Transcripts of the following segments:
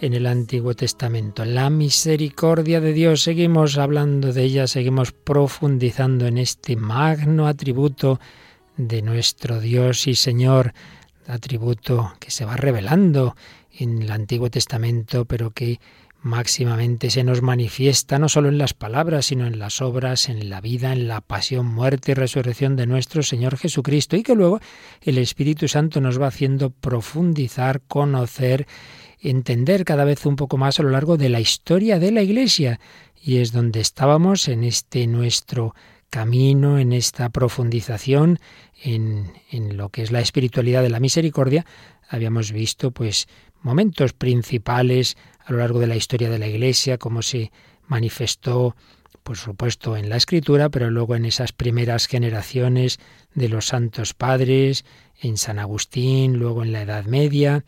en el Antiguo Testamento. La misericordia de Dios, seguimos hablando de ella, seguimos profundizando en este magno atributo de nuestro Dios y Señor, atributo que se va revelando en el Antiguo Testamento, pero que máximamente se nos manifiesta no solo en las palabras, sino en las obras, en la vida, en la pasión, muerte y resurrección de nuestro Señor Jesucristo, y que luego el Espíritu Santo nos va haciendo profundizar, conocer, entender cada vez un poco más a lo largo de la historia de la Iglesia. Y es donde estábamos en este nuestro camino, en esta profundización, en, en lo que es la espiritualidad de la misericordia. Habíamos visto pues momentos principales a lo largo de la historia de la Iglesia, cómo se manifestó por supuesto en la escritura, pero luego en esas primeras generaciones de los santos padres, en San Agustín, luego en la Edad Media,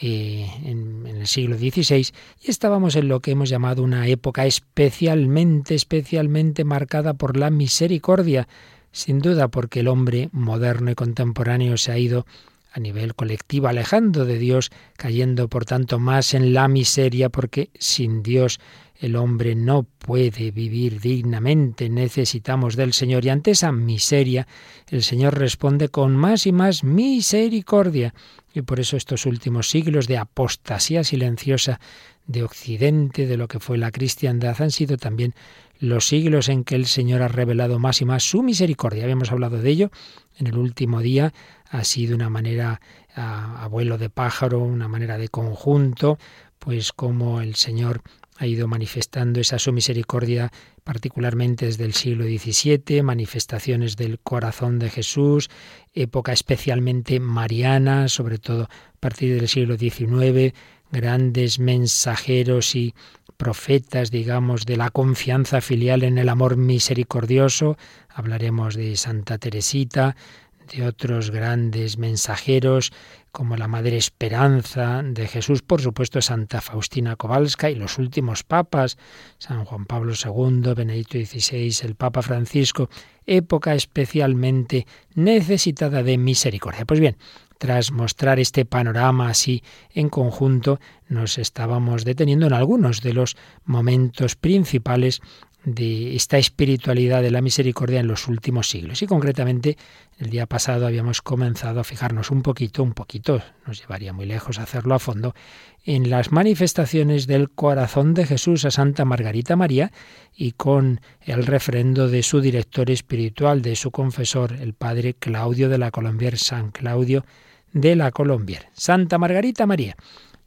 en, en, el siglo XVI y estábamos en lo que hemos llamado una época especialmente, especialmente marcada por la misericordia, sin duda porque el hombre moderno y contemporáneo se ha ido a nivel colectivo alejando de Dios, cayendo por tanto más en la miseria, porque sin Dios el hombre no puede vivir dignamente, necesitamos del Señor y ante esa miseria el Señor responde con más y más misericordia. Y por eso estos últimos siglos de apostasía silenciosa de Occidente, de lo que fue la cristiandad, han sido también los siglos en que el Señor ha revelado más y más su misericordia. Habíamos hablado de ello en el último día, ha sido una manera a, vuelo de pájaro, una manera de conjunto, pues como el Señor ha ido manifestando esa su misericordia particularmente desde el siglo XVII, manifestaciones del corazón de Jesús, época especialmente mariana, sobre todo a partir del siglo XIX, grandes mensajeros y profetas, digamos, de la confianza filial en el amor misericordioso. Hablaremos de Santa Teresita, de otros grandes mensajeros como la Madre Esperanza de Jesús, por supuesto Santa Faustina Kowalska y los últimos papas, San Juan Pablo II, Benedicto XVI, el Papa Francisco, época especialmente necesitada de misericordia. Pues bien, tras mostrar este panorama así en conjunto, nos estábamos deteniendo en algunos de los momentos principales de esta espiritualidad de la misericordia en los últimos siglos. Y concretamente, el día pasado habíamos comenzado a fijarnos un poquito, un poquito, nos llevaría muy lejos hacerlo a fondo, en las manifestaciones del corazón de Jesús a Santa Margarita María y con el refrendo de su director espiritual, de su confesor, el padre Claudio de la Colombier, San Claudio de la Colombier. Santa Margarita María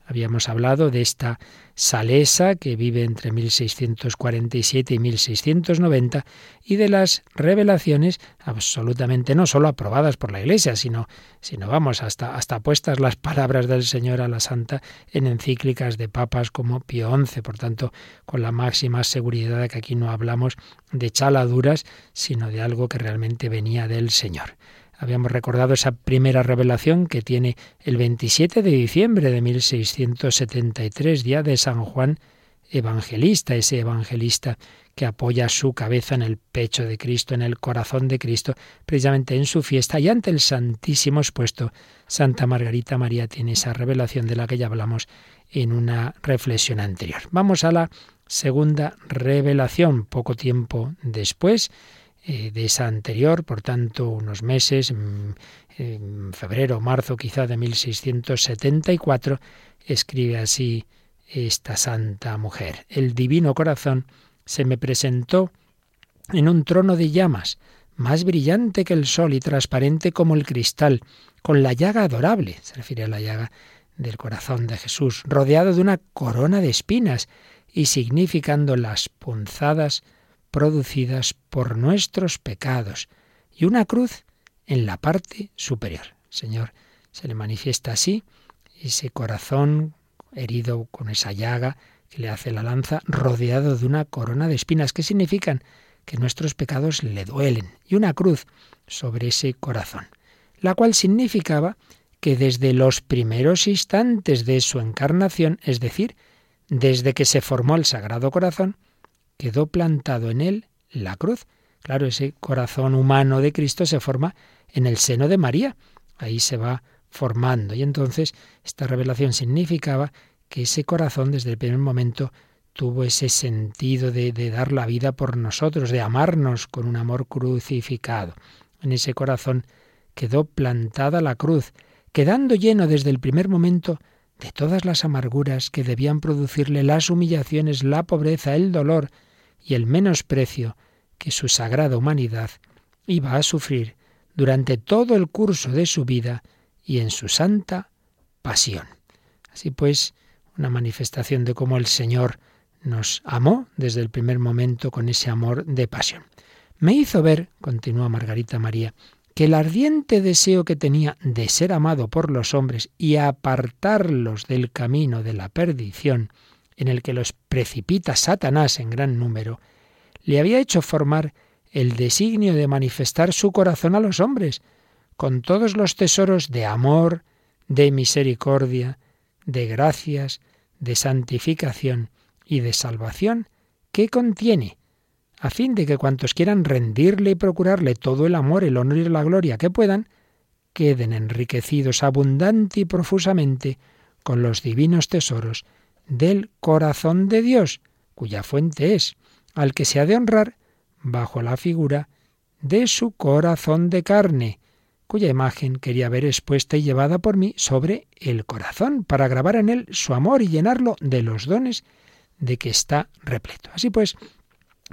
Habíamos hablado de esta salesa que vive entre 1647 y 1690 y de las revelaciones absolutamente no solo aprobadas por la Iglesia, sino, sino vamos, hasta, hasta puestas las palabras del Señor a la Santa en encíclicas de papas como Pío XI. Por tanto, con la máxima seguridad de que aquí no hablamos de chaladuras, sino de algo que realmente venía del Señor. Habíamos recordado esa primera revelación que tiene el 27 de diciembre de 1673, día de San Juan Evangelista, ese evangelista que apoya su cabeza en el pecho de Cristo, en el corazón de Cristo, precisamente en su fiesta y ante el Santísimo expuesto. Santa Margarita María tiene esa revelación de la que ya hablamos en una reflexión anterior. Vamos a la segunda revelación, poco tiempo después, eh, de esa anterior, por tanto, unos meses, en, febrero o marzo quizá de 1674, escribe así esta santa mujer. El divino corazón se me presentó en un trono de llamas, más brillante que el sol y transparente como el cristal, con la llaga adorable, se refiere a la llaga del corazón de Jesús, rodeado de una corona de espinas y significando las punzadas producidas por nuestros pecados y una cruz en la parte superior. Señor se le manifiesta así ese corazón herido con esa llaga que le hace la lanza, rodeado de una corona de espinas. ¿Qué significan? que nuestros pecados le duelen, y una cruz sobre ese corazón, la cual significaba que desde los primeros instantes de su encarnación, es decir, desde que se formó el Sagrado Corazón, quedó plantado en él la cruz. Claro, ese corazón humano de Cristo se forma en el seno de María. Ahí se va formando. Y entonces esta revelación significaba que ese corazón desde el primer momento tuvo ese sentido de, de, dar la vida por nosotros, de amarnos con un amor crucificado. En ese corazón quedó plantada la cruz, quedando lleno desde el primer momento de todas las amarguras que debían producirle las humillaciones, la pobreza, el dolor y el menosprecio que su sagrada humanidad iba a sufrir durante todo el curso de su vida y en su santa pasión. Así pues, una manifestación de cómo el Señor nos amó desde el primer momento con ese amor de pasión. Me hizo ver, continúa Margarita María, que el ardiente deseo que tenía de ser amado por los hombres y apartarlos del camino de la perdición, en el que los precipita Satanás en gran número, le había hecho formar el designio de manifestar su corazón a los hombres, con todos los tesoros de amor, de misericordia, de gracias, de santificación y de salvación que contiene, a fin de que cuantos quieran rendirle y procurarle todo el amor, el honor y la gloria que puedan, queden enriquecidos abundante y profusamente con los divinos tesoros del corazón de Dios, cuya fuente es, al que se ha de honrar bajo la figura de su corazón de carne, cuya imagen quería ver expuesta y llevada por mí sobre el corazón, para grabar en él su amor y llenarlo de los dones de que está repleto. Así pues,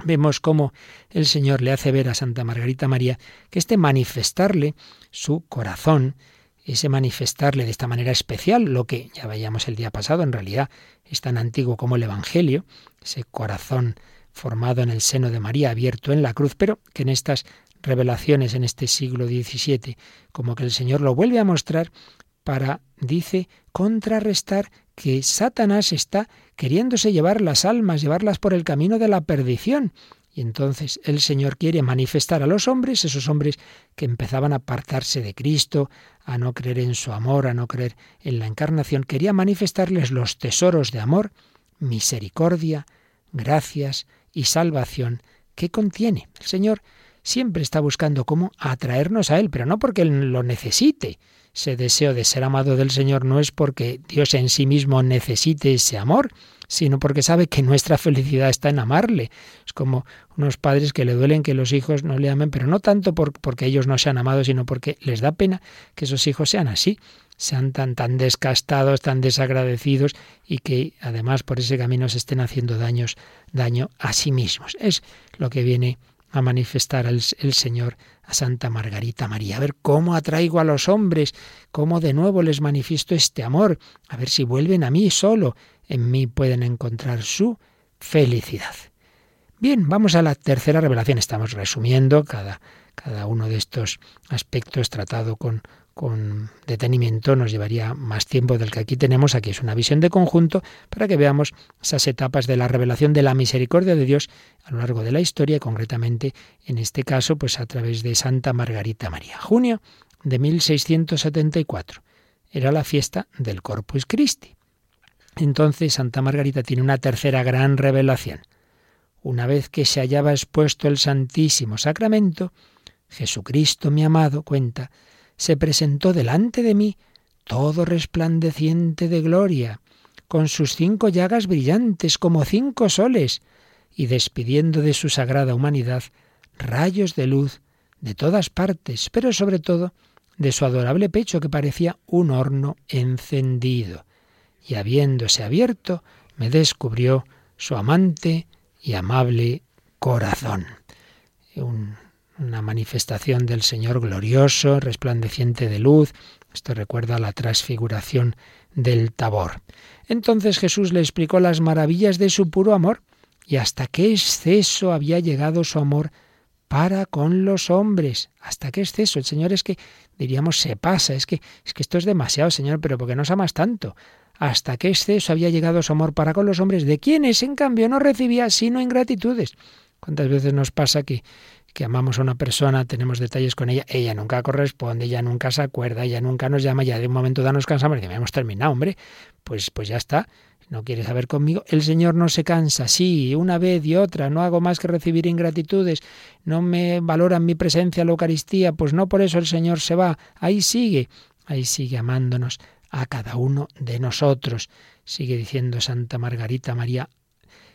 vemos cómo el Señor le hace ver a Santa Margarita María que este manifestarle su corazón, ese manifestarle de esta manera especial, lo que ya veíamos el día pasado, en realidad es tan antiguo como el Evangelio, ese corazón formado en el seno de María, abierto en la cruz, pero que en estas revelaciones en este siglo XVII, como que el Señor lo vuelve a mostrar para, dice, contrarrestar que Satanás está queriéndose llevar las almas, llevarlas por el camino de la perdición. Y entonces el Señor quiere manifestar a los hombres, esos hombres que empezaban a apartarse de Cristo, a no creer en su amor, a no creer en la encarnación, quería manifestarles los tesoros de amor, misericordia, gracias y salvación que contiene. El Señor siempre está buscando cómo atraernos a Él, pero no porque Él lo necesite, ese deseo de ser amado del Señor no es porque Dios en sí mismo necesite ese amor, sino porque sabe que nuestra felicidad está en amarle. Es como unos padres que le duelen que los hijos no le amen, pero no tanto por, porque ellos no sean amados, sino porque les da pena que esos hijos sean así, sean tan, tan descastados, tan desagradecidos y que además por ese camino se estén haciendo daños, daño a sí mismos. Es lo que viene a manifestar el, el, Señor a Santa Margarita María. A ver cómo atraigo a los hombres, cómo de nuevo les manifiesto este amor, a ver si vuelven a mí solo, en mí pueden encontrar su felicidad. Bien, vamos a la tercera revelación. Estamos resumiendo cada, cada uno de estos aspectos tratado con, con detenimiento nos llevaría más tiempo del que aquí tenemos. Aquí es una visión de conjunto para que veamos esas etapas de la revelación de la misericordia de Dios a lo largo de la historia concretamente en este caso pues a través de Santa Margarita María. Junio de 1674 era la fiesta del Corpus Christi. Entonces Santa Margarita tiene una tercera gran revelación. Una vez que se hallaba expuesto el Santísimo Sacramento, Jesucristo mi amado cuenta se presentó delante de mí, todo resplandeciente de gloria, con sus cinco llagas brillantes como cinco soles, y despidiendo de su sagrada humanidad rayos de luz de todas partes, pero sobre todo de su adorable pecho que parecía un horno encendido. Y habiéndose abierto, me descubrió su amante y amable corazón. Un una manifestación del Señor glorioso, resplandeciente de luz. Esto recuerda la transfiguración del Tabor. Entonces Jesús le explicó las maravillas de su puro amor y hasta qué exceso había llegado su amor para con los hombres. ¿Hasta qué exceso? El Señor es que diríamos se pasa, es que es que esto es demasiado, Señor, pero ¿por qué nos amas tanto? ¿Hasta qué exceso había llegado su amor para con los hombres, de quienes en cambio no recibía sino ingratitudes? ¿Cuántas veces nos pasa que, que amamos a una persona, tenemos detalles con ella, ella nunca corresponde, ella nunca se acuerda, ella nunca nos llama, ya de un momento dado nos cansamos y hemos terminado, hombre, pues, pues ya está, no quiere saber conmigo. El Señor no se cansa, sí, una vez y otra, no hago más que recibir ingratitudes, no me valoran mi presencia en la Eucaristía, pues no por eso el Señor se va, ahí sigue, ahí sigue amándonos a cada uno de nosotros. Sigue diciendo Santa Margarita María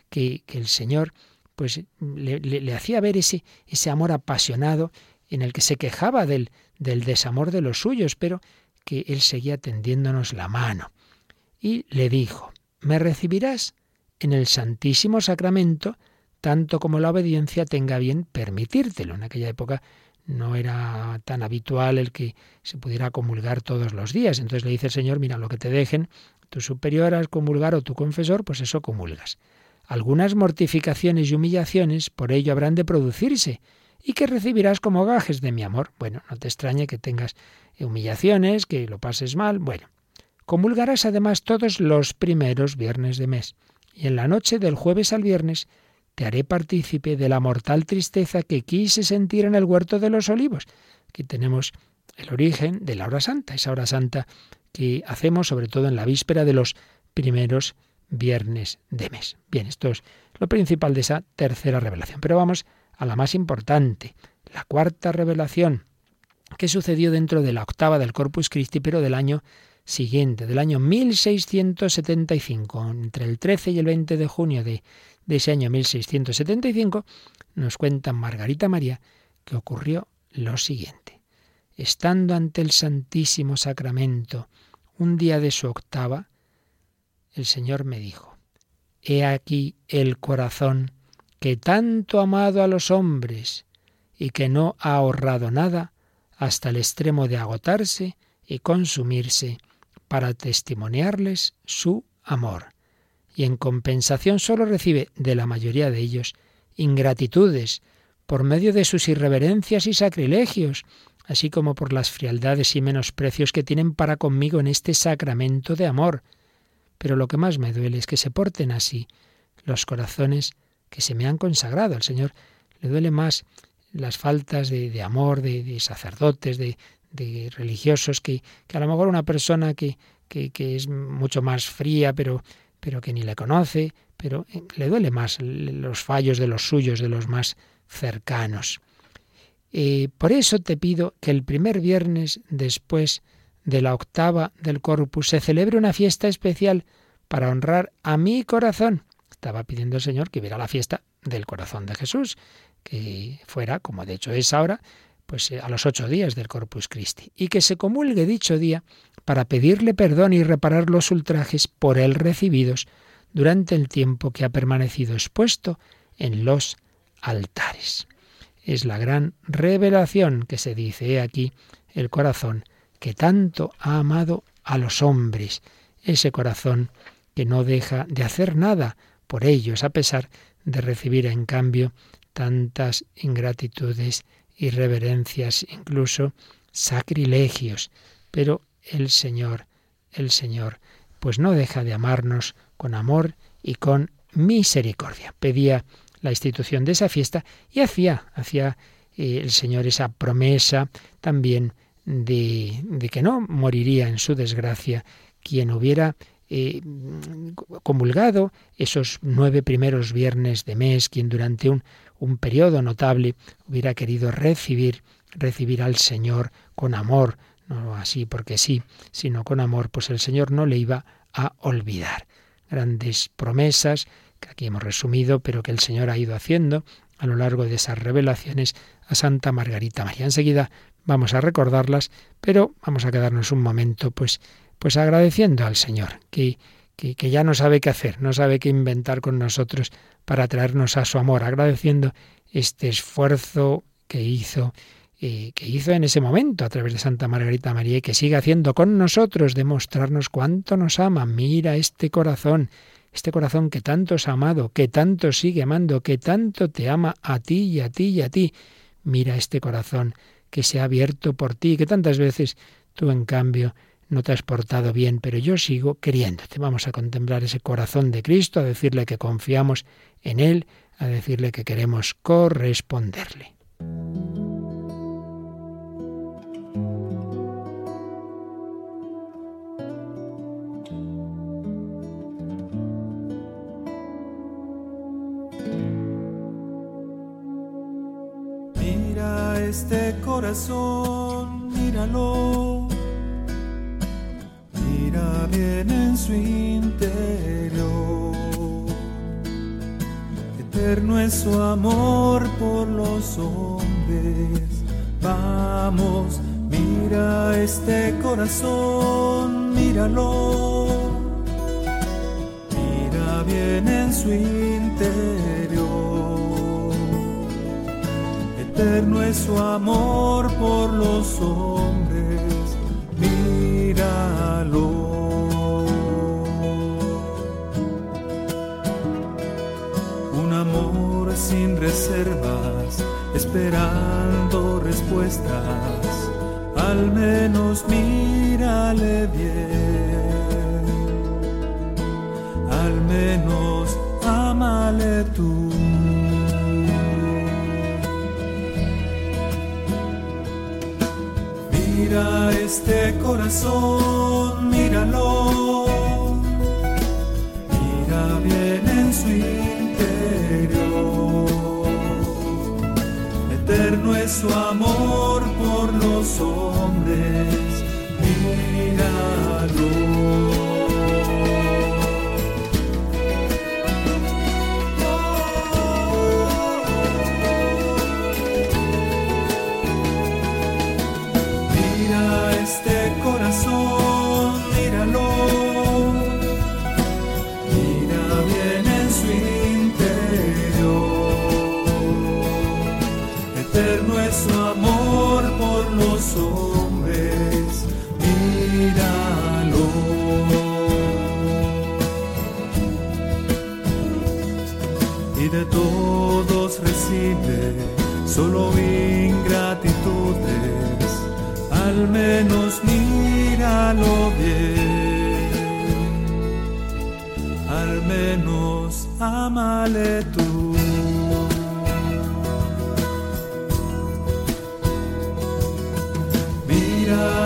que, que el Señor pues le, hacía ver ese, ese amor apasionado en el que se quejaba del, del desamor de los suyos, pero que Él seguía tendiéndonos la mano. Y le dijo, me recibirás en el Santísimo Sacramento, tanto como la obediencia tenga bien permitírtelo. En aquella época no era tan habitual el que se pudiera comulgar todos los días. Entonces le dice el Señor, mira, lo que te dejen tu superior a comulgar o tu confesor, pues eso comulgas. Algunas mortificaciones y humillaciones por ello habrán de producirse, y que recibirás como gajes de mi amor. Bueno, no te extrañe que tengas humillaciones, que lo pases mal. Bueno, comulgarás además todos los primeros viernes de mes, y en la noche del jueves al viernes te haré partícipe de la mortal tristeza que quise sentir en el huerto de los olivos. Aquí tenemos el origen de la hora santa, esa hora santa que hacemos sobre todo en la víspera de los primeros viernes de mes. Bien, esto es lo principal de esa tercera revelación. Pero vamos a la más importante, la cuarta revelación, que sucedió dentro de la octava del Corpus Christi, pero del año siguiente, del año 1675, entre el 13 y el 20 de junio de, de ese año 1675, nos cuenta Margarita María que ocurrió lo siguiente. Estando ante el Santísimo Sacramento, un día de su octava, el Señor me dijo, He aquí el corazón que tanto ha amado a los hombres y que no ha ahorrado nada hasta el extremo de agotarse y consumirse para testimoniarles su amor. Y en compensación solo recibe de la mayoría de ellos ingratitudes por medio de sus irreverencias y sacrilegios, así como por las frialdades y menosprecios que tienen para conmigo en este sacramento de amor. Pero lo que más me duele es que se porten así los corazones que se me han consagrado. Al Señor le duele más las faltas de, amor de, sacerdotes, de, religiosos, que, que, a lo mejor una persona que, que, es mucho más fría, pero, pero que ni le conoce, pero eh, le duele más los fallos de los suyos, de los más cercanos. Eh, por eso te pido que el primer viernes después de la octava del Corpus se celebre una fiesta especial para honrar a mi corazón. Estaba pidiendo el Señor que hubiera la fiesta del corazón de Jesús, que fuera, como de hecho es ahora, pues eh, a los ocho días del Corpus Christi, y que se comulgue dicho día para pedirle perdón y reparar los ultrajes por él recibidos durante el tiempo que ha permanecido expuesto en los altares es la gran revelación que se dice aquí, el corazón que tanto ha amado a los hombres, ese corazón que no deja de hacer nada por ellos, a pesar de recibir en cambio tantas ingratitudes, irreverencias, incluso sacrilegios. Pero el Señor, el Señor, pues no deja de amarnos con amor y con misericordia. Pedía la institución de esa fiesta y hacía, hacía eh, el Señor esa promesa también de, que no moriría en su desgracia quien hubiera eh, comulgado esos nueve primeros viernes de mes, quien durante un, un periodo notable hubiera querido recibir, recibir al Señor con amor, no así porque sí, sino con amor, pues el Señor no le iba a olvidar. Grandes promesas, que aquí hemos resumido, pero que el Señor ha ido haciendo a lo largo de esas revelaciones a Santa Margarita María. Enseguida vamos a recordarlas, pero vamos a quedarnos un momento pues, pues agradeciendo al Señor, que, que, ya no sabe qué hacer, no sabe qué inventar con nosotros para traernos a su amor, agradeciendo este esfuerzo que hizo eh, que hizo en ese momento a través de Santa Margarita María y que sigue haciendo con nosotros, demostrarnos cuánto nos ama. Mira este corazón, este corazón que tanto os ha amado, que tanto sigue amando, que tanto te ama a ti y a ti y a ti. Mira este corazón que se ha abierto por ti, que tantas veces tú en cambio no te has portado bien, pero yo sigo queriéndote. Vamos a contemplar ese corazón de Cristo, a decirle que confiamos en Él, a decirle que queremos corresponderle. Este corazón, míralo. Mira bien en su interior eterno es su amor por los hombres. Vamos, mira este corazón, míralo. Mira bien en su interior. Eterno es su amor por los hombres. Míralo. sin reservas, esperando respuestas, al menos mírale bien, al menos amale tú. Mira este corazón, míralo, mira bien en su eterno es su amor por los hombres. Solo ingratitudes, al menos míralo bien, al menos amale tú.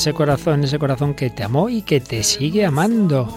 ese corazón, ese corazón que te amó y que te sigue amando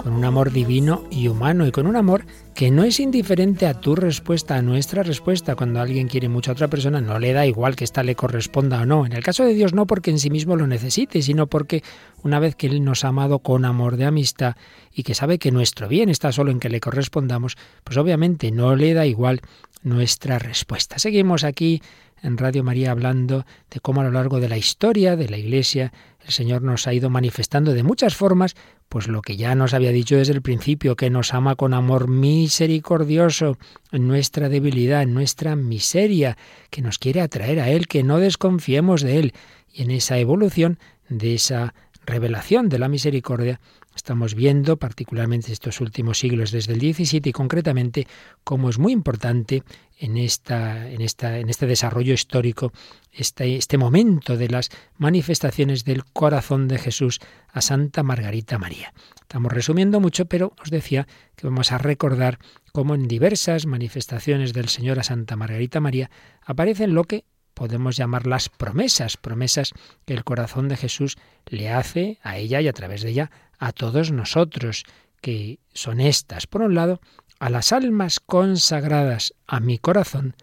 con un amor divino y humano y con un amor que no es indiferente a tu respuesta, a nuestra respuesta. Cuando alguien quiere mucho a otra persona, no le da igual que ésta le corresponda o no. En el caso de Dios no porque en sí mismo lo necesite, sino porque una vez que Él nos ha amado con amor de amistad y que sabe que nuestro bien está solo en que le correspondamos, pues obviamente no le da igual nuestra respuesta. Seguimos aquí en Radio María hablando de cómo a lo largo de la historia de la Iglesia el Señor nos ha ido manifestando de muchas formas, pues lo que ya nos había dicho desde el principio, que nos ama con amor misericordioso en nuestra debilidad, en nuestra miseria, que nos quiere atraer a Él, que no desconfiemos de Él. Y en esa evolución de esa revelación de la misericordia, Estamos viendo, particularmente estos últimos siglos, desde el 17 y concretamente, cómo es muy importante en, esta, en, esta, en este desarrollo histórico, este, este momento de las manifestaciones del corazón de Jesús a Santa Margarita María. Estamos resumiendo mucho, pero os decía que vamos a recordar cómo en diversas manifestaciones del Señor a Santa Margarita María aparecen lo que podemos llamar las promesas, promesas que el corazón de Jesús le hace a ella y a través de ella a todos nosotros, que son estas. Por un lado, a las almas consagradas a mi corazón,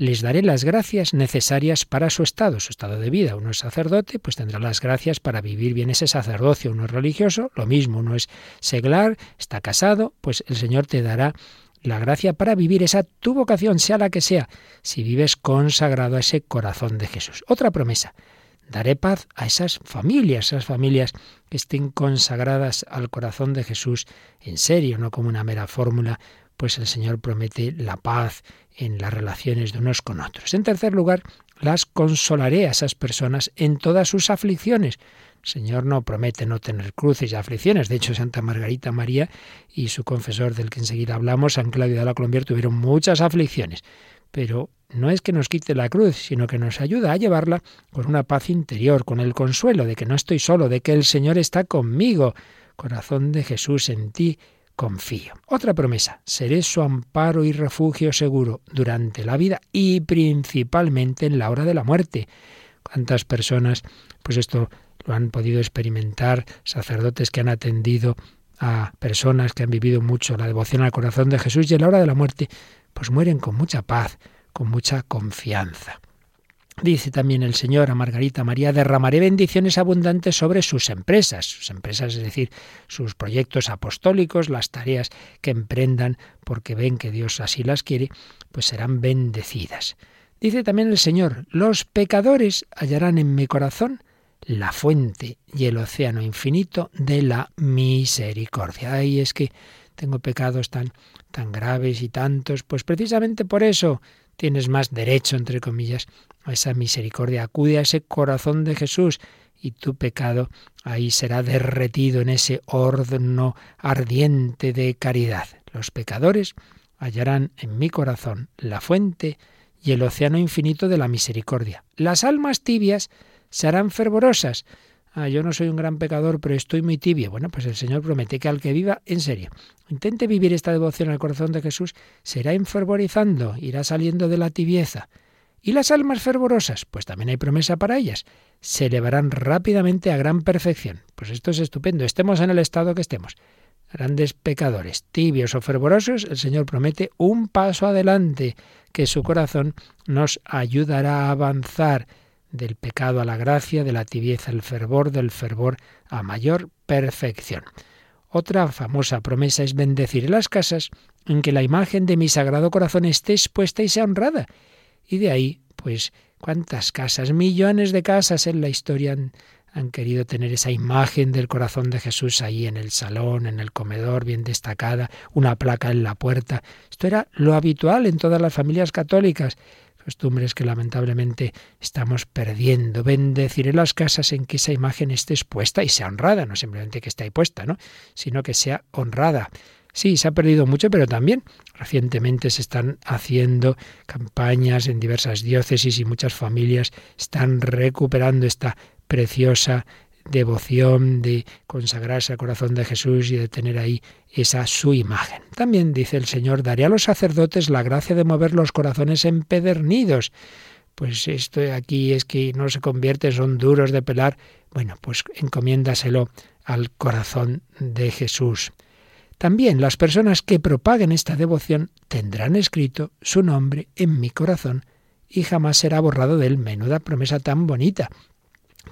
les daré las gracias necesarias para su estado, su estado de vida. Uno es sacerdote, pues tendrá las gracias para vivir bien ese sacerdocio. Uno es religioso, lo mismo. Uno es seglar, está casado, pues el Señor te dará la gracia para vivir esa tu vocación, sea la que sea, si vives consagrado a ese corazón de Jesús. Otra promesa, daré paz a esas familias, esas familias que estén consagradas al corazón de Jesús en serio, no como una mera fórmula, pues el Señor promete la paz en las relaciones de unos con otros. En tercer lugar, las consolaré a esas personas en todas sus aflicciones. Señor no promete no tener cruces y aflicciones. De hecho, Santa Margarita María y su confesor, del que enseguida hablamos, San Claudio de la Colombier, tuvieron muchas aflicciones. Pero no es que nos quite la cruz, sino que nos ayuda a llevarla con una paz interior, con el consuelo de que no estoy solo, de que el Señor está conmigo. Corazón de Jesús, en ti confío. Otra promesa, seré su amparo y refugio seguro durante la vida y principalmente en la hora de la muerte. ¿Cuántas personas, pues esto lo han podido experimentar, sacerdotes que han atendido a personas que han vivido mucho la devoción al corazón de Jesús y en la hora de la muerte, pues mueren con mucha paz, con mucha confianza. Dice también el Señor a Margarita María, derramaré bendiciones abundantes sobre sus empresas, sus empresas, es decir, sus proyectos apostólicos, las tareas que emprendan porque ven que Dios así las quiere, pues serán bendecidas. Dice también el Señor, los pecadores hallarán en mi corazón la fuente y el océano infinito de la misericordia. Ay, es que tengo pecados tan, tan graves y tantos, pues precisamente por eso tienes más derecho, entre comillas, a esa misericordia. Acude a ese corazón de Jesús y tu pecado ahí será derretido en ese horno ardiente de caridad. Los pecadores hallarán en mi corazón la fuente y el océano infinito de la misericordia. Las almas tibias serán fervorosas. Ah, yo no soy un gran pecador, pero estoy muy tibio. Bueno, pues el Señor promete que al que viva en serio, intente vivir esta devoción al corazón de Jesús, será enfervorizando, irá saliendo de la tibieza. ¿Y las almas fervorosas? Pues también hay promesa para ellas. Se elevarán rápidamente a gran perfección. Pues esto es estupendo, estemos en el estado que estemos. Grandes pecadores, tibios o fervorosos, el Señor promete un paso adelante, que su corazón nos ayudará a avanzar del pecado a la gracia, de la tibieza al fervor, del fervor a mayor perfección. Otra famosa promesa es bendecir las casas en que la imagen de mi sagrado corazón esté expuesta y sea honrada. Y de ahí, pues, cuántas casas, millones de casas en la historia han, han querido tener esa imagen del corazón de Jesús ahí en el salón, en el comedor, bien destacada, una placa en la puerta. Esto era lo habitual en todas las familias católicas costumbres que lamentablemente estamos perdiendo. Bendeciré las casas en que esa imagen esté expuesta y sea honrada, no simplemente que esté ahí puesta, ¿no? sino que sea honrada. Sí, se ha perdido mucho, pero también recientemente se están haciendo campañas en diversas diócesis y muchas familias están recuperando esta preciosa devoción, de consagrarse al corazón de Jesús y de tener ahí esa su imagen. También dice el Señor, daré a los sacerdotes la gracia de mover los corazones empedernidos. Pues esto aquí es que no se convierte, son duros de pelar. Bueno, pues encomiéndaselo al corazón de Jesús. También las personas que propaguen esta devoción tendrán escrito su nombre en mi corazón y jamás será borrado de él. Menuda promesa tan bonita.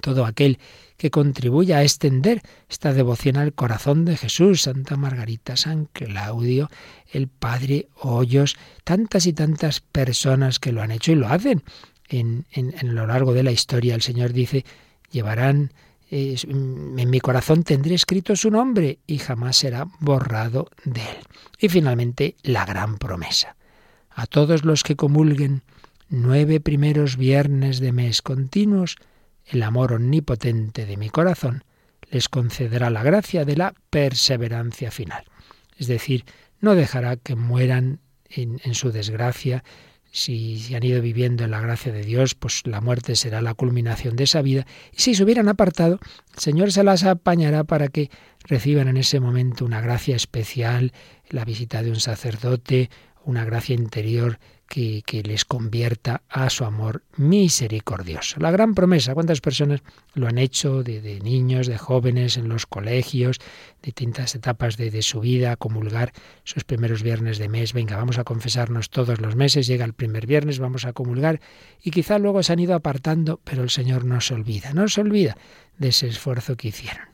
Todo aquel que contribuya a extender esta devoción al corazón de Jesús, Santa Margarita, San Claudio, el Padre Hoyos, tantas y tantas personas que lo han hecho y lo hacen. En, en, lo largo de la historia el Señor dice, llevarán, eh, en mi corazón tendré escrito su nombre y jamás será borrado de él. Y finalmente, la gran promesa. A todos los que comulguen nueve primeros viernes de mes continuos, el amor omnipotente de mi corazón les concederá la gracia de la perseverancia final. Es decir, no dejará que mueran en, su desgracia. Si, si han ido viviendo en la gracia de Dios, pues la muerte será la culminación de esa vida. Y si se hubieran apartado, el Señor se las apañará para que reciban en ese momento una gracia especial, la visita de un sacerdote, una gracia interior que, les convierta a su amor misericordioso. La gran promesa, ¿cuántas personas lo han hecho de, niños, de jóvenes, en los colegios, distintas etapas de, de, su vida, comulgar sus primeros viernes de mes? Venga, vamos a confesarnos todos los meses, llega el primer viernes, vamos a comulgar y quizá luego se han ido apartando, pero el Señor no se olvida, no se olvida de ese esfuerzo que hicieron.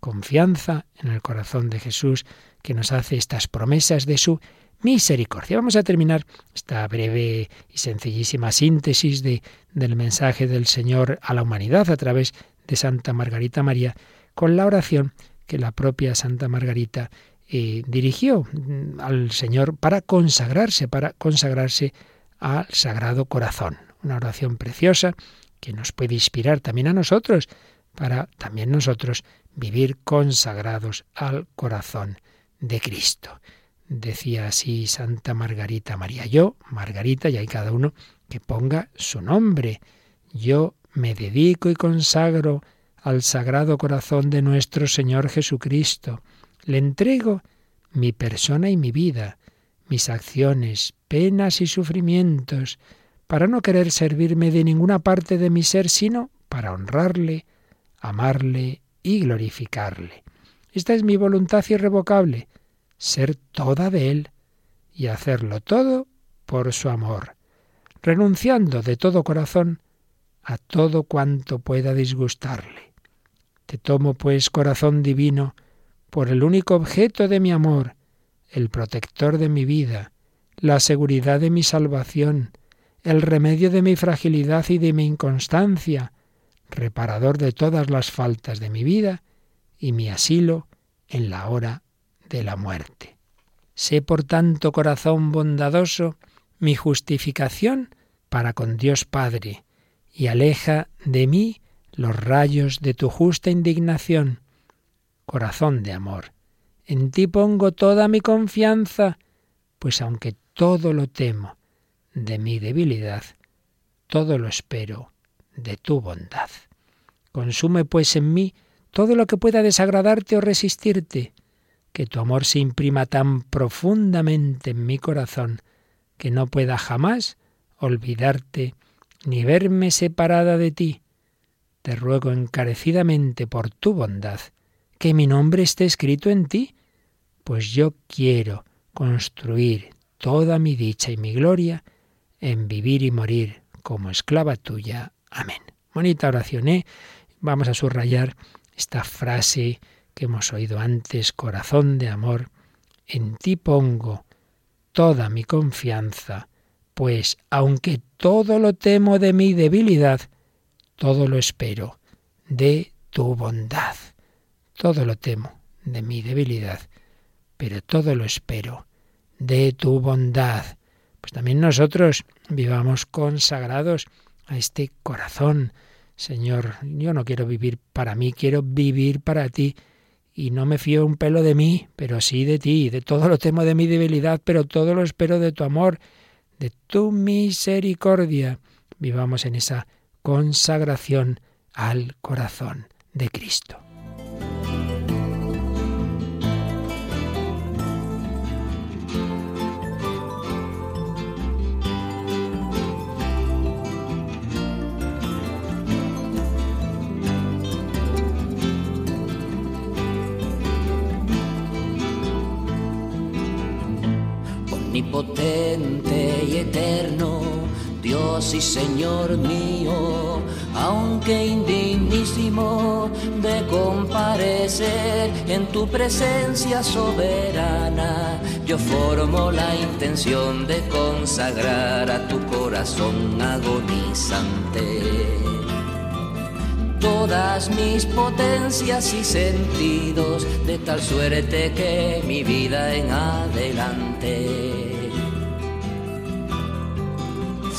Confianza en el corazón de Jesús que nos hace estas promesas de su misericordia. Vamos a terminar esta breve y sencillísima síntesis de, del mensaje del Señor a la humanidad a través de Santa Margarita María con la oración que la propia Santa Margarita eh, dirigió mm, al Señor para consagrarse, para consagrarse al Sagrado Corazón. una oración preciosa que nos puede inspirar también a nosotros, para también nosotros vivir consagrados al corazón de Cristo. Decía así Santa Margarita María. Yo, Margarita, y hay cada uno que ponga su nombre. Yo me dedico y consagro al Sagrado Corazón de nuestro Señor Jesucristo. Le entrego mi persona y mi vida, mis acciones, penas y sufrimientos, para no querer servirme de ninguna parte de mi ser, sino para honrarle, amarle y glorificarle. Esta es mi voluntad irrevocable, ser toda de Él y hacerlo todo por su amor, renunciando de todo corazón a todo cuanto pueda disgustarle. Te tomo, pues, corazón divino, por el único objeto de mi amor, el protector de mi vida, la seguridad de mi salvación, el remedio de mi fragilidad y de mi inconstancia, reparador de todas las faltas de mi vida y mi asilo en la hora de la muerte. Sé, por tanto, corazón bondadoso, mi justificación para con Dios Padre, y aleja de mí los rayos de tu justa indignación. Corazón de amor, en ti pongo toda mi confianza, pues aunque todo lo temo de mi debilidad, todo lo espero de tu bondad. Consume pues en mí todo lo que pueda desagradarte o resistirte, que tu amor se imprima tan profundamente en mi corazón que no pueda jamás olvidarte ni verme separada de ti. Te ruego encarecidamente por tu bondad que mi nombre esté escrito en ti, pues yo quiero construir toda mi dicha y mi gloria en vivir y morir como esclava tuya. Amén. Bonita oración, ¿eh? Vamos a subrayar esta frase que hemos oído antes, corazón de amor, en ti pongo toda mi confianza, pues aunque todo lo temo de mi debilidad, todo lo espero de tu bondad. Todo lo temo de mi debilidad, pero todo lo espero de tu bondad. Pues también nosotros vivamos consagrados a este corazón. Señor, yo no quiero vivir para mí, quiero vivir para ti y no me fío un pelo de mí, pero sí de ti, de todo lo temo de mi debilidad, pero todo lo espero de tu amor, de tu misericordia. Vivamos en esa consagración al corazón de Cristo. Omnipotente y eterno, Dios y Señor mío, aunque indignísimo de comparecer en tu presencia soberana, yo formo la intención de consagrar a tu corazón agonizante. Todas mis potencias y sentidos, de tal suerte que mi vida en adelante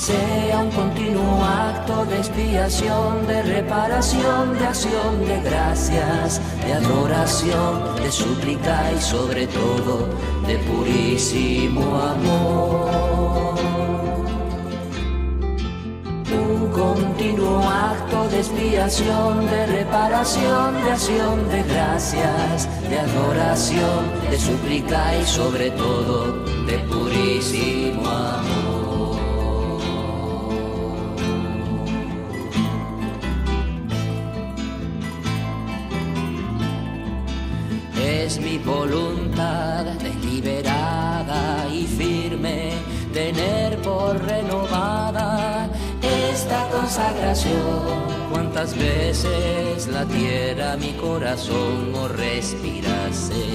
sea un continuo acto de expiación, de reparación, de acción de gracias, de adoración, de súplica y sobre todo de purísimo amor. Un continuo acto de expiación, de reparación, de acción de gracias, de adoración, de súplica y sobre todo de purísimo amor. Voluntad deliberada y firme, tener por renovada esta consagración. Cuántas veces la tierra mi corazón o respirase.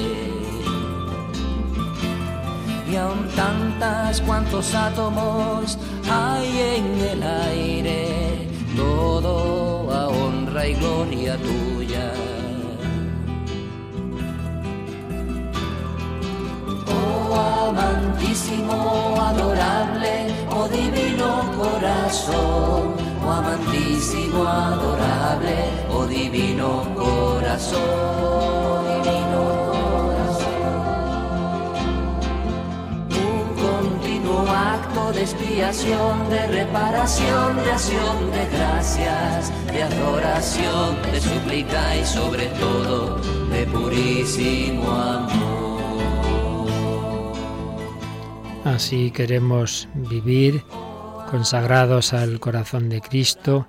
Y aún tantas cuantos átomos hay en el aire, todo a honra y gloria tuya amantísimo, adorable, oh divino corazón, oh amantísimo adorable, oh divino corazón, oh divino corazón. Un continuo acto de expiación, de reparación, de acción de gracias, de adoración, de súplica y sobre todo de purísimo amor. Así queremos vivir consagrados al corazón de Cristo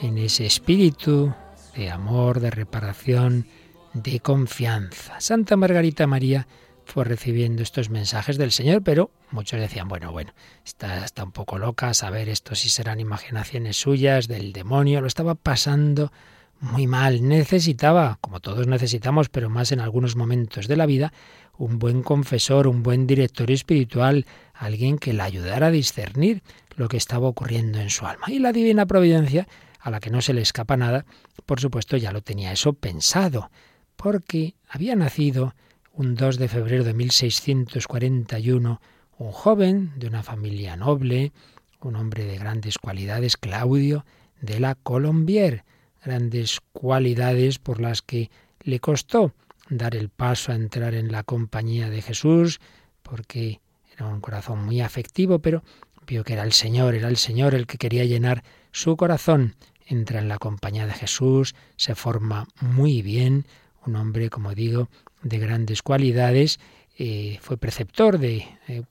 en ese espíritu de amor, de reparación, de confianza. Santa Margarita María fue recibiendo estos mensajes del Señor, pero muchos decían, bueno, bueno, está, un poco loca, saber esto si serán imaginaciones suyas, del demonio, lo estaba pasando muy mal, necesitaba, como todos necesitamos, pero más en algunos momentos de la vida, un buen confesor, un buen director espiritual, alguien que la ayudara a discernir lo que estaba ocurriendo en su alma. Y la divina providencia, a la que no se le escapa nada, por supuesto ya lo tenía eso pensado, porque había nacido un 2 de febrero de 1641 un joven de una familia noble, un hombre de grandes cualidades, Claudio de la Colombier, grandes cualidades por las que le costó dar el paso a entrar en la compañía de Jesús, porque era un corazón muy afectivo, pero vio que era el Señor, era el Señor el que quería llenar su corazón. Entra en la compañía de Jesús, se forma muy bien, un hombre, como digo, de grandes cualidades, eh, fue preceptor de eh,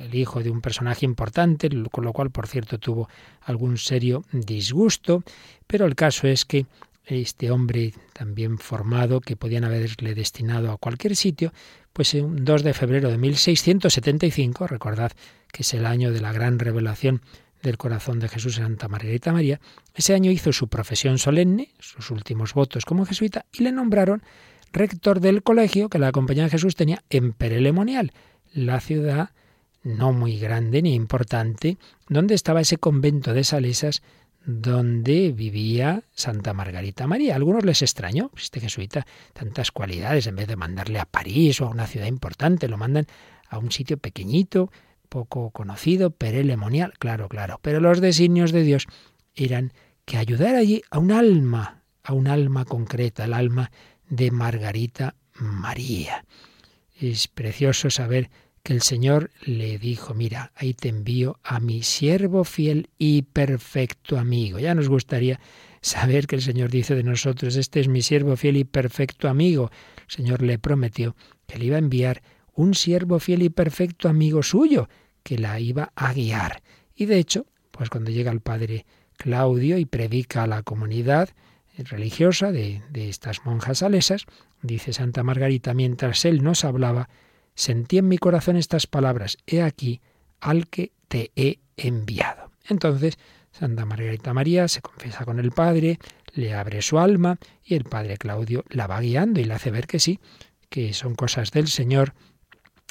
el hijo de un personaje importante, con lo cual, por cierto, tuvo algún serio disgusto, pero el caso es que este hombre también formado, que podían haberle destinado a cualquier sitio, pues un 2 de febrero de 1675, recordad que es el año de la gran revelación del corazón de Jesús Santa Margarita María, ese año hizo su profesión solemne, sus últimos votos como jesuita, y le nombraron rector del colegio que la Compañía de Jesús tenía en Perelemonial, la ciudad no muy grande ni importante, donde estaba ese convento de salesas donde vivía Santa Margarita María. A algunos les extrañó, este jesuita, tantas cualidades, en vez de mandarle a París o a una ciudad importante, lo mandan a un sitio pequeñito, poco conocido, perelemonial, claro, claro. Pero los designios de Dios eran que ayudar allí a un alma, a un alma concreta, el alma de Margarita María. Es precioso saber que el Señor le dijo, mira, ahí te envío a mi siervo fiel y perfecto amigo. Ya nos gustaría saber que el Señor dice de nosotros, este es mi siervo fiel y perfecto amigo. El Señor le prometió que le iba a enviar un siervo fiel y perfecto amigo suyo, que la iba a guiar. Y de hecho, pues cuando llega el padre Claudio y predica a la comunidad religiosa de, de estas monjas salesas, dice Santa Margarita, mientras él nos hablaba, sentí en mi corazón estas palabras, he aquí al que te he enviado. Entonces, Santa Margarita María se confiesa con el Padre, le abre su alma y el Padre Claudio la va guiando y le hace ver que sí, que son cosas del Señor,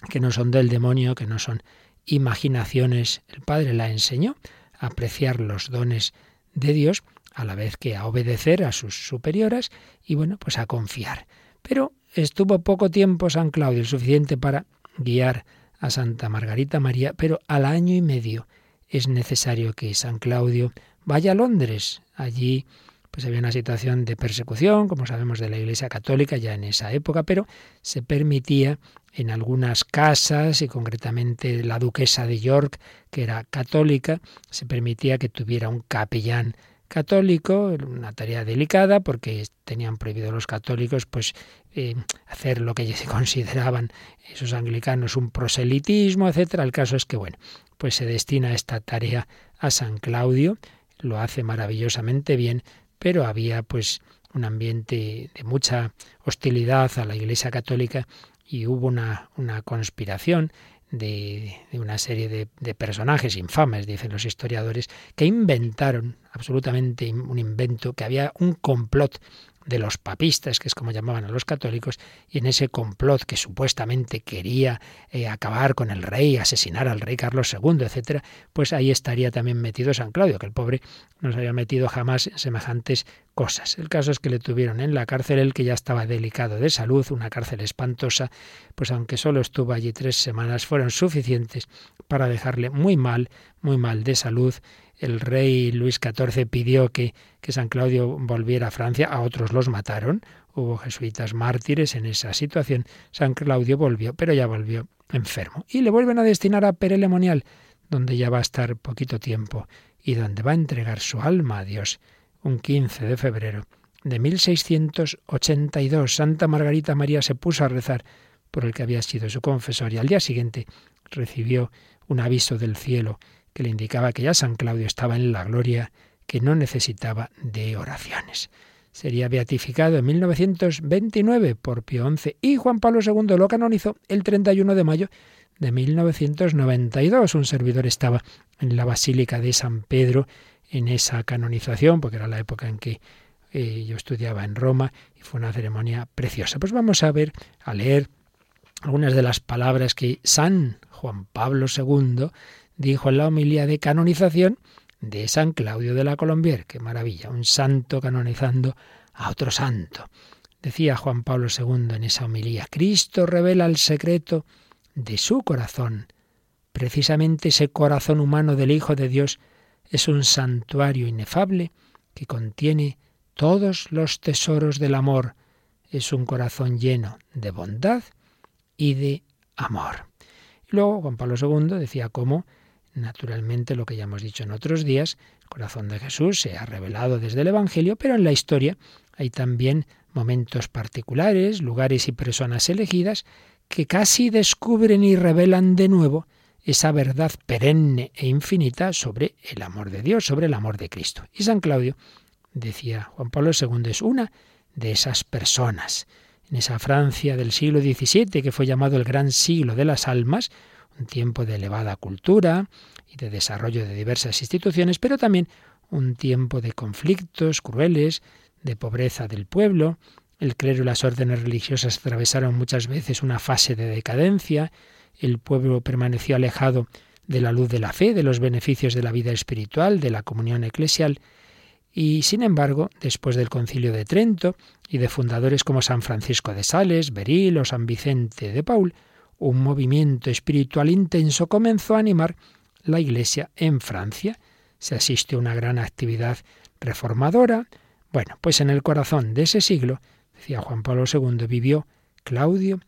que no son del demonio, que no son imaginaciones. El Padre la enseñó a apreciar los dones de Dios a la vez que a obedecer a sus superioras y bueno, pues a confiar. Pero Estuvo poco tiempo San Claudio, suficiente para guiar a Santa Margarita María, pero al año y medio es necesario que San Claudio vaya a Londres. Allí pues había una situación de persecución, como sabemos de la Iglesia Católica ya en esa época, pero se permitía en algunas casas y concretamente la duquesa de York, que era católica, se permitía que tuviera un capellán católico, una tarea delicada porque tenían prohibido los católicos pues eh, hacer lo que se consideraban esos anglicanos un proselitismo, etcétera. El caso es que bueno, pues se destina esta tarea a San Claudio, lo hace maravillosamente bien, pero había pues un ambiente de mucha hostilidad a la Iglesia Católica y hubo una, una conspiración de, una serie de, de, personajes infames, dicen los historiadores, que inventaron absolutamente un invento, que había un complot de los papistas, que es como llamaban a los católicos, y en ese complot que supuestamente quería eh, acabar con el rey, asesinar al rey Carlos II, etcétera, pues ahí estaría también metido San Claudio, que el pobre no se había metido jamás en semejantes cosas. El caso es que le tuvieron en la cárcel, él que ya estaba delicado de salud, una cárcel espantosa, pues aunque solo estuvo allí tres semanas, fueron suficientes para dejarle muy mal, muy mal de salud. El rey Luis XIV pidió que, que San Claudio volviera a Francia, a otros los mataron, hubo jesuitas mártires en esa situación. San Claudio volvió, pero ya volvió enfermo. Y le vuelven a destinar a Perelemonial, donde ya va a estar poquito tiempo y donde va a entregar su alma a Dios un 15 de febrero de 1682. Santa Margarita María se puso a rezar por el que había sido su confesor y al día siguiente recibió un aviso del cielo que le indicaba que ya San Claudio estaba en la gloria, que no necesitaba de oraciones. Sería beatificado en 1929 por Pío XI y Juan Pablo II lo canonizó el 31 de mayo de 1992. Un servidor estaba en la Basílica de San Pedro en esa canonización, porque era la época en que eh, yo estudiaba en Roma y fue una ceremonia preciosa. Pues vamos a ver, a leer algunas de las palabras que San Juan Pablo II dijo en la homilía de canonización de San Claudio de la Colombier. Qué maravilla, un santo canonizando a otro santo. Decía Juan Pablo II en esa homilía, Cristo revela el secreto de su corazón. Precisamente ese corazón humano del Hijo de Dios es un santuario inefable que contiene todos los tesoros del amor. Es un corazón lleno de bondad y de amor. Y luego Juan Pablo II decía cómo, naturalmente, lo que ya hemos dicho en otros días, el corazón de Jesús se ha revelado desde el Evangelio, pero en la historia hay también momentos particulares, lugares y personas elegidas que casi descubren y revelan de nuevo esa verdad perenne e infinita sobre el amor de Dios, sobre el amor de Cristo. Y San Claudio, decía Juan Pablo II, es una de esas personas. En esa Francia del siglo XVII, que fue llamado el gran siglo de las almas, un tiempo de elevada cultura y de desarrollo de diversas instituciones, pero también un tiempo de conflictos crueles, de pobreza del pueblo. El clero y las órdenes religiosas atravesaron muchas veces una fase de decadencia, el pueblo permaneció alejado de la luz de la fe, de los beneficios de la vida espiritual, de la comunión eclesial, y sin embargo, después del concilio de Trento y de fundadores como San Francisco de Sales, Beril o San Vicente de Paul, un movimiento espiritual intenso comenzó a animar la Iglesia en Francia. Se asistió a una gran actividad reformadora. Bueno, pues en el corazón de ese siglo, decía Juan Pablo II, vivió Claudio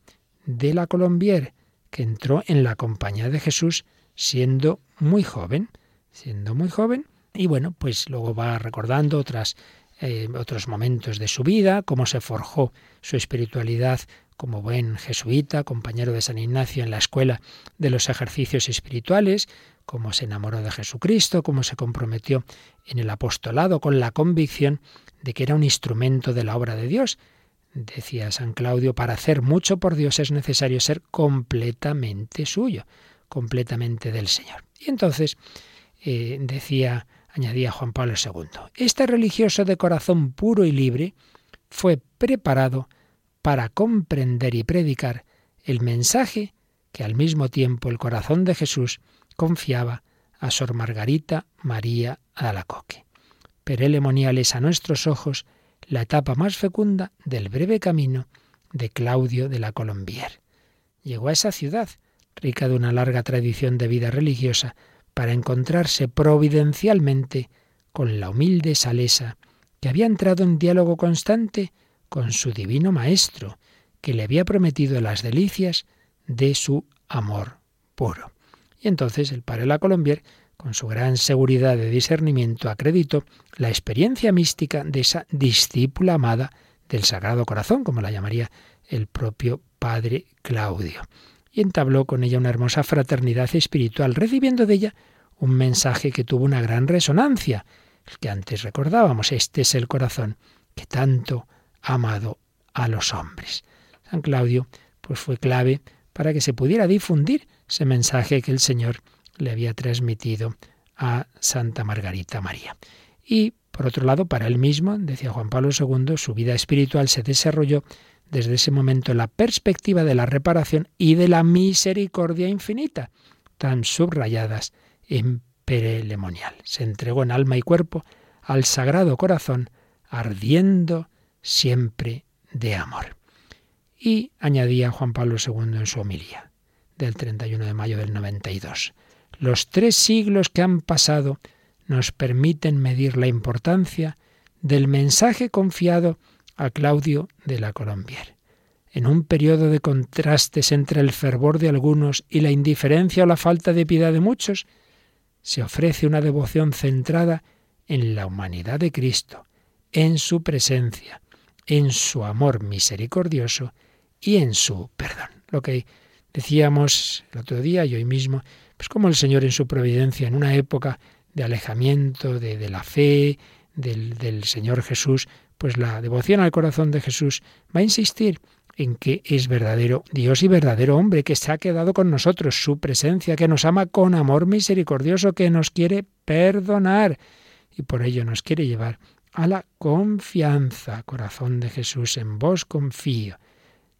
de la Colombier, que entró en la compañía de Jesús siendo muy joven, siendo muy joven, y bueno, pues luego va recordando otras, eh, otros momentos de su vida, cómo se forjó su espiritualidad como buen jesuita, compañero de San Ignacio en la escuela de los ejercicios espirituales, cómo se enamoró de Jesucristo, cómo se comprometió en el apostolado con la convicción de que era un instrumento de la obra de Dios, Decía San Claudio, para hacer mucho por Dios es necesario ser completamente suyo, completamente del Señor. Y entonces eh, decía, añadía Juan Pablo II, este religioso de corazón puro y libre fue preparado para comprender y predicar el mensaje que al mismo tiempo el corazón de Jesús confiaba a Sor Margarita María Alacoque. Perelemoniales a nuestros ojos la etapa más fecunda del breve camino de Claudio de la Colombier. Llegó a esa ciudad, rica de una larga tradición de vida religiosa, para encontrarse providencialmente con la humilde Salesa, que había entrado en diálogo constante con su divino Maestro, que le había prometido las delicias de su amor puro. Y entonces el padre La Colombier con su gran seguridad de discernimiento, acreditó la experiencia mística de esa discípula amada del Sagrado Corazón, como la llamaría el propio Padre Claudio. Y entabló con ella una hermosa fraternidad espiritual, recibiendo de ella un mensaje que tuvo una gran resonancia, el que antes recordábamos, este es el corazón que tanto amado a los hombres. San Claudio pues fue clave para que se pudiera difundir ese mensaje que el Señor le había transmitido a Santa Margarita María. Y, por otro lado, para él mismo, decía Juan Pablo II, su vida espiritual se desarrolló desde ese momento en la perspectiva de la reparación y de la misericordia infinita, tan subrayadas en Perelemonial. Se entregó en alma y cuerpo al Sagrado Corazón ardiendo siempre de amor. Y añadía Juan Pablo II en su homilía del 31 de mayo del 92. Los tres siglos que han pasado nos permiten medir la importancia del mensaje confiado a Claudio de la Colombier. En un periodo de contrastes entre el fervor de algunos y la indiferencia o la falta de piedad de muchos, se ofrece una devoción centrada en la humanidad de Cristo, en su presencia, en su amor misericordioso y en su perdón. Lo que decíamos el otro día y hoy mismo, pues como el Señor en su providencia, en una época de alejamiento de, la fe, del, del Señor Jesús, pues la devoción al corazón de Jesús va a insistir en que es verdadero Dios y verdadero hombre, que se ha quedado con nosotros, su presencia, que nos ama con amor misericordioso, que nos quiere perdonar y por ello nos quiere llevar a la confianza. Corazón de Jesús, en vos confío.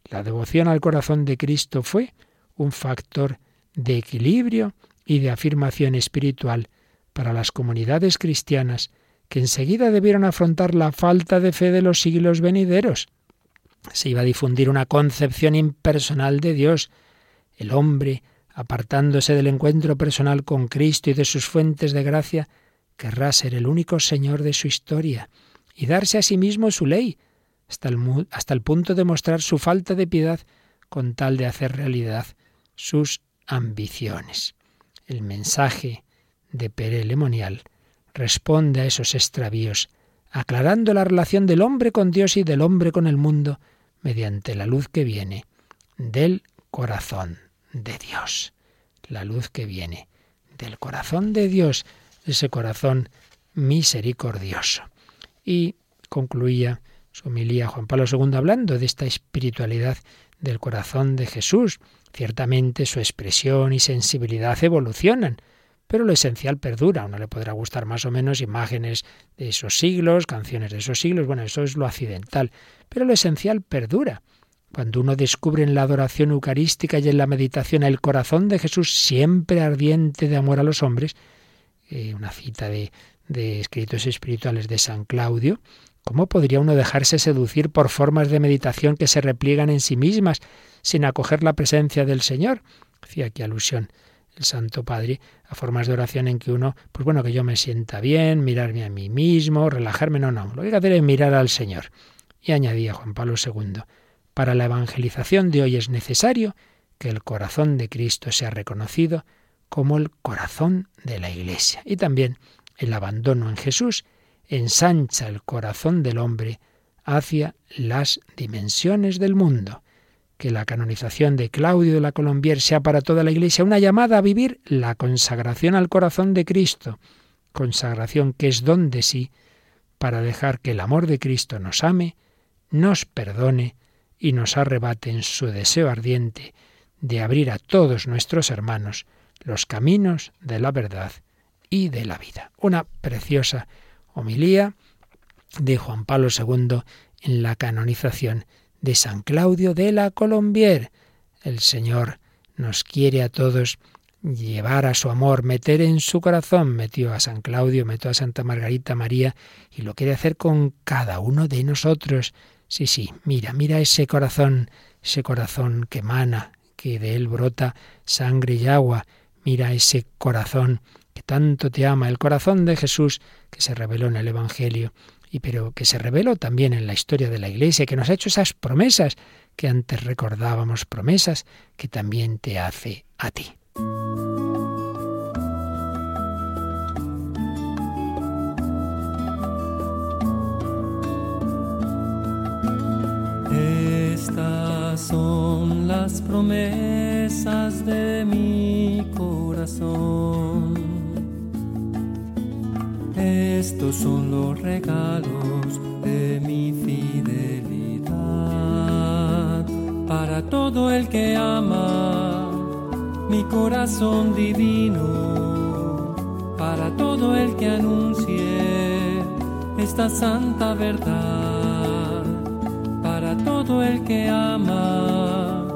La devoción al corazón de Cristo fue un factor de equilibrio y de afirmación espiritual para las comunidades cristianas que enseguida debieron afrontar la falta de fe de los siglos venideros se iba a difundir una concepción impersonal de Dios. El hombre, apartándose del encuentro personal con Cristo y de sus fuentes de gracia, querrá ser el único Señor de su historia y darse a sí mismo su ley, hasta el, hasta el punto de mostrar su falta de piedad con tal de hacer realidad sus ambiciones. El mensaje de Pere Lemonial responde a esos extravíos aclarando la relación del hombre con Dios y del hombre con el mundo mediante la luz que viene del corazón de Dios. La luz que viene del corazón de Dios, ese corazón misericordioso. Y concluía su homilía Juan Pablo II hablando de esta espiritualidad del corazón de Jesús. Ciertamente su expresión y sensibilidad evolucionan, pero lo esencial perdura. Uno le podrá gustar más o menos imágenes de esos siglos, canciones de esos siglos, bueno, eso es lo accidental, pero lo esencial perdura. Cuando uno descubre en la adoración eucarística y en la meditación el corazón de Jesús siempre ardiente de amor a los hombres, eh, una cita de, de escritos espirituales de San Claudio, ¿cómo podría uno dejarse seducir por formas de meditación que se repliegan en sí mismas sin acoger la presencia del Señor? Hacía aquí alusión el Santo Padre a formas de oración en que uno, pues bueno, que yo me sienta bien, mirarme a mí mismo, relajarme, no, no, lo que hay que hacer es mirar al Señor. Y añadía Juan Pablo II, para la evangelización de hoy es necesario que el corazón de Cristo sea reconocido como el corazón de la Iglesia. Y también el abandono en Jesús ensancha el corazón del hombre hacia las dimensiones del mundo que la canonización de Claudio de la Colombier sea para toda la Iglesia una llamada a vivir la consagración al corazón de Cristo, consagración que es don de sí, para dejar que el amor de Cristo nos ame, nos perdone y nos arrebate en su deseo ardiente de abrir a todos nuestros hermanos los caminos de la verdad y de la vida. Una preciosa homilía de Juan Pablo II en la canonización de San Claudio de la Colombier. El Señor nos quiere a todos llevar a su amor, meter en su corazón, metió a San Claudio, metió a Santa Margarita María y lo quiere hacer con cada uno de nosotros. Sí, sí, mira, mira ese corazón, ese corazón que emana, que de él brota sangre y agua. Mira ese corazón que tanto te ama, el corazón de Jesús que se reveló en el Evangelio y pero que se reveló también en la historia de la Iglesia, que nos ha hecho esas promesas que antes recordábamos, promesas que también te hace a ti. Son las promesas de mi corazón. Estos son los regalos de mi fidelidad. Para todo el que ama mi corazón divino, para todo el que anuncie esta santa verdad, todo el que ama,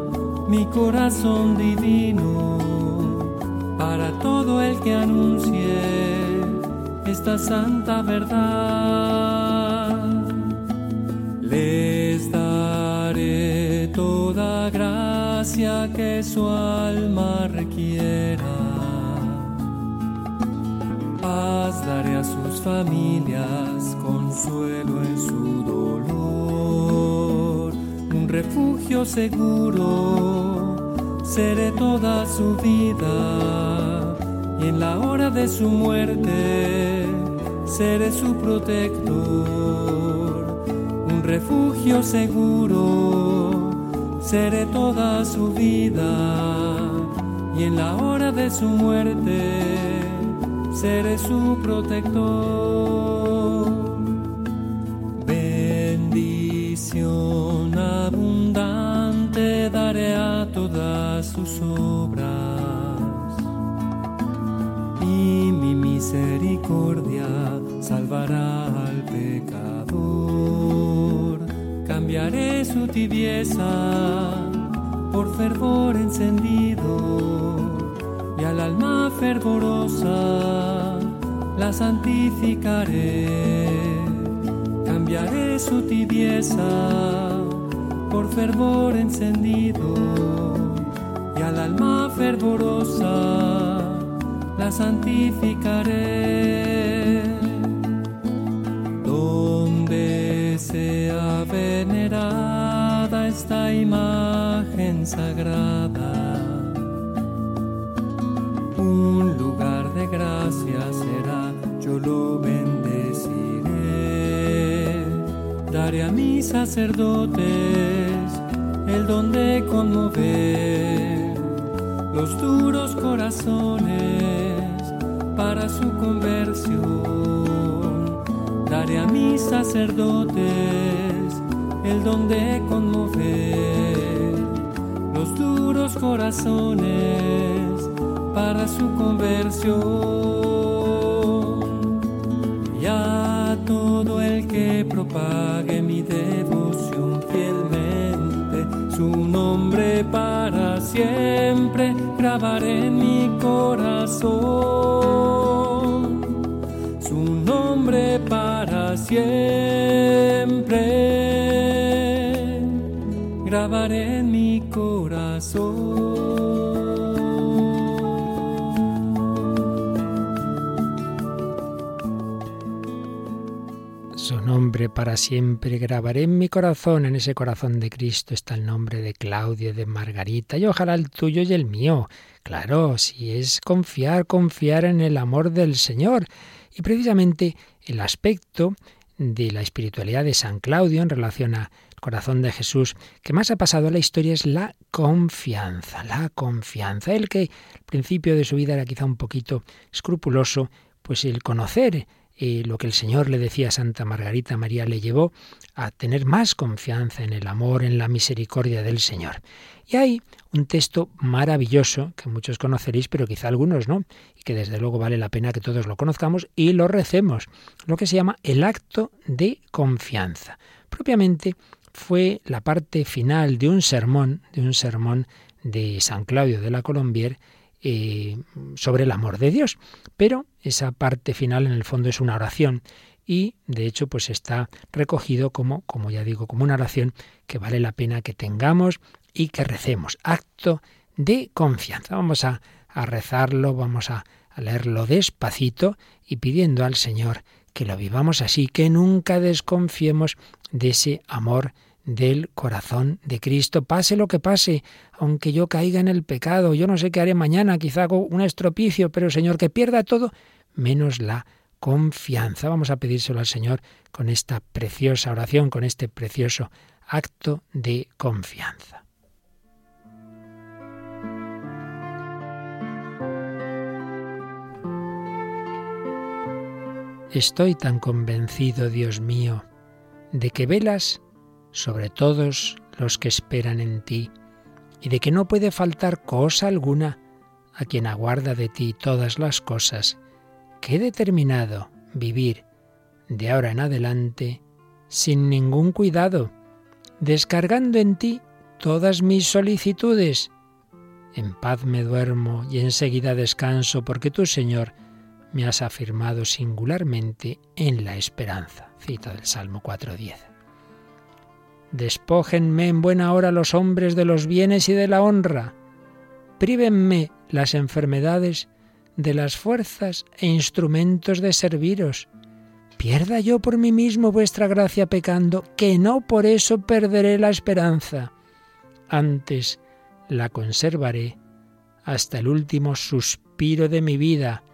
mi corazón divino, para todo el que anuncie esta santa verdad. Les daré toda gracia que su alma requiera. Paz daré a sus familias, consuelo en su dolor refugio seguro, seré toda su vida y en la hora de su muerte seré su protector, un refugio seguro, seré toda su vida y en la hora de su muerte seré su protector. Bendición abundante daré a todas sus obras y mi misericordia salvará al pecador. Cambiaré su tibieza por fervor encendido y al alma fervorosa la santificaré. Cambiaré su tibieza por fervor encendido y al alma fervorosa la santificaré. Donde sea venerada esta imagen sagrada, sacerdotes el don de conmover los duros corazones para su conversión. Daré a mis sacerdotes el don de conmover los duros corazones para su conversión. Y a todo el que propague siempre grabaré en mi corazón. Su nombre para siempre para siempre grabaré en mi corazón. En ese corazón de Cristo está el nombre de Claudia, de Margarita y ojalá el tuyo y el mío. Claro, si es confiar, confiar en el amor del Señor. Y precisamente el aspecto de la espiritualidad de San Claudio en relación al corazón de Jesús que más ha pasado a la historia es la confianza, la confianza. El que al principio de su vida era quizá un poquito escrupuloso, pues el conocer lo que el Señor le decía a Santa Margarita María le llevó a tener más confianza en el amor, en la misericordia del Señor. Y hay un texto maravilloso que muchos conoceréis, pero quizá algunos no, y que desde luego vale la pena que todos lo conozcamos y lo recemos, lo que se llama el acto de confianza. Propiamente fue la parte final de un sermón, de un sermón de San Claudio de la Colombier, eh, sobre el amor de Dios. Pero esa parte final en el fondo es una oración y de hecho pues está recogido como, como ya digo, como una oración que vale la pena que tengamos y que recemos. Acto de confianza. Vamos a, a rezarlo, vamos a, a leerlo despacito y pidiendo al Señor que lo vivamos así, que nunca desconfiemos de ese amor del corazón de Cristo, pase lo que pase, aunque yo caiga en el pecado, yo no sé qué haré mañana, quizá hago un estropicio, pero Señor, que pierda todo, menos la confianza. Vamos a pedírselo al Señor con esta preciosa oración, con este precioso acto de confianza. Estoy tan convencido, Dios mío, de que velas sobre todos los que esperan en ti, y de que no puede faltar cosa alguna a quien aguarda de ti todas las cosas, que he determinado vivir de ahora en adelante sin ningún cuidado, descargando en ti todas mis solicitudes. En paz me duermo y enseguida descanso, porque tú, Señor, me has afirmado singularmente en la esperanza. Cita del Salmo 4.10. Despójenme en buena hora los hombres de los bienes y de la honra. Prívenme las enfermedades de las fuerzas e instrumentos de serviros. Pierda yo por mí mismo vuestra gracia pecando, que no por eso perderé la esperanza. Antes la conservaré hasta el último suspiro de mi vida,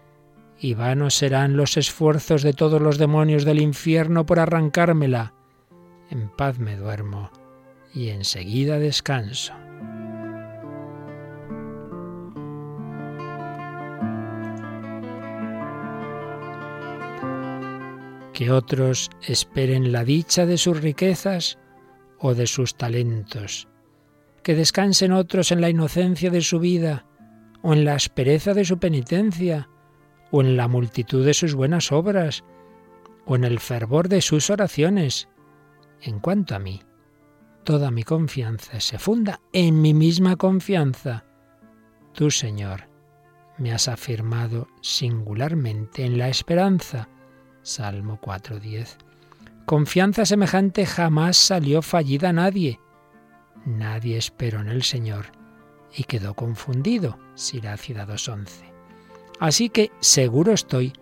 y vanos serán los esfuerzos de todos los demonios del infierno por arrancármela en paz me duermo y enseguida descanso. Que otros esperen la dicha de sus riquezas o de sus talentos. Que descansen otros en la inocencia de su vida o en la aspereza de su penitencia o en la multitud de sus buenas obras o en el fervor de sus oraciones en cuanto a mí, toda mi confianza se funda en mi misma confianza. Tú, Señor, me has afirmado singularmente en la esperanza. Salmo 4.10. Confianza semejante jamás salió fallida a nadie. Nadie esperó en el Señor y quedó confundido. Sirácida 2.11. Así que seguro estoy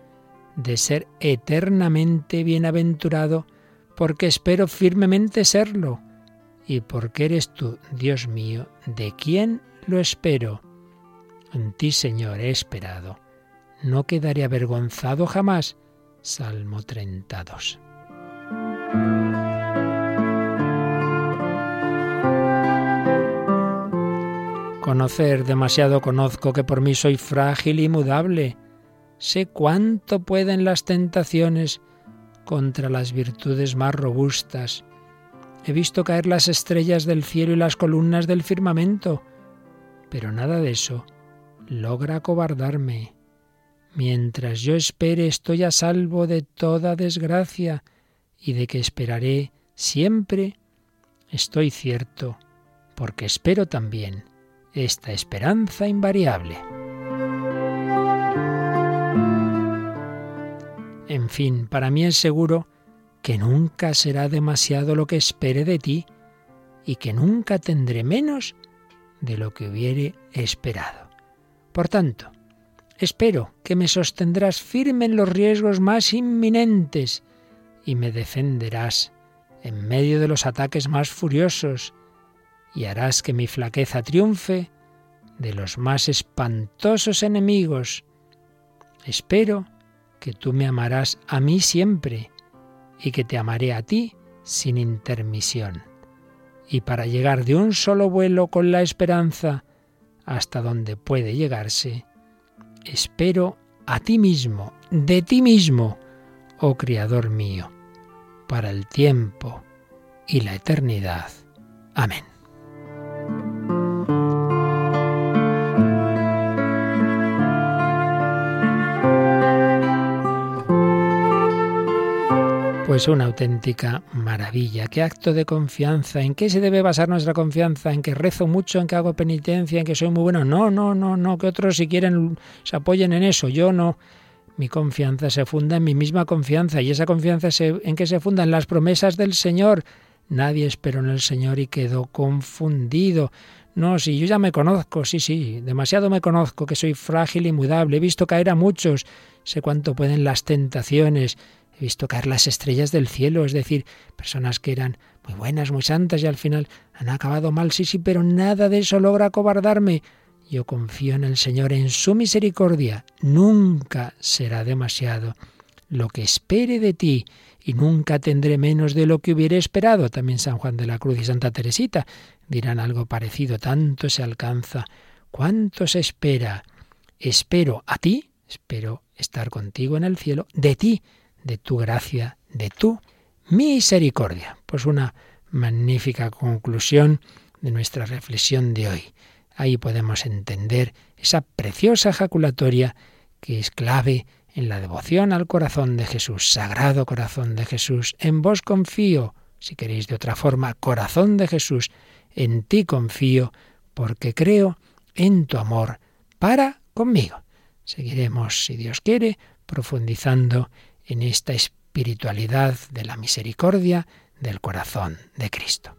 de ser eternamente bienaventurado porque espero firmemente serlo, y porque eres tú, Dios mío, de quien lo espero. En ti, Señor, he esperado. No quedaré avergonzado jamás. Salmo 32. Conocer demasiado conozco que por mí soy frágil y mudable. Sé cuánto pueden las tentaciones contra las virtudes más robustas. He visto caer las estrellas del cielo y las columnas del firmamento, pero nada de eso logra acobardarme. Mientras yo espere estoy a salvo de toda desgracia y de que esperaré siempre, estoy cierto, porque espero también esta esperanza invariable. En fin, para mí es seguro que nunca será demasiado lo que espere de ti y que nunca tendré menos de lo que hubiere esperado. Por tanto, espero que me sostendrás firme en los riesgos más inminentes y me defenderás en medio de los ataques más furiosos y harás que mi flaqueza triunfe de los más espantosos enemigos. Espero que tú me amarás a mí siempre y que te amaré a ti sin intermisión. Y para llegar de un solo vuelo con la esperanza hasta donde puede llegarse, espero a ti mismo, de ti mismo, oh Criador mío, para el tiempo y la eternidad. Amén. Pues una auténtica maravilla. Qué acto de confianza. ¿En qué se debe basar nuestra confianza? ¿En que rezo mucho? ¿En que hago penitencia? ¿En que soy muy bueno? No, no, no, no. Que otros si quieren se apoyen en eso. Yo no. Mi confianza se funda en mi misma confianza. ¿Y esa confianza en qué se funda? En las promesas del Señor. Nadie esperó en el Señor y quedó confundido. No, si yo ya me conozco, sí, sí, demasiado me conozco, que soy frágil y mudable, he visto caer a muchos, sé cuánto pueden las tentaciones, He visto caer las estrellas del cielo, es decir, personas que eran muy buenas, muy santas y al final han acabado mal, sí, sí, pero nada de eso logra acobardarme. Yo confío en el Señor, en su misericordia. Nunca será demasiado lo que espere de ti y nunca tendré menos de lo que hubiera esperado. También San Juan de la Cruz y Santa Teresita dirán algo parecido. Tanto se alcanza, cuánto se espera. Espero a ti, espero estar contigo en el cielo, de ti de tu gracia, de tu misericordia. Pues una magnífica conclusión de nuestra reflexión de hoy. Ahí podemos entender esa preciosa ejaculatoria que es clave en la devoción al corazón de Jesús, sagrado corazón de Jesús. En vos confío, si queréis de otra forma, corazón de Jesús, en ti confío, porque creo en tu amor para conmigo. Seguiremos, si Dios quiere, profundizando en esta espiritualidad de la misericordia del corazón de Cristo.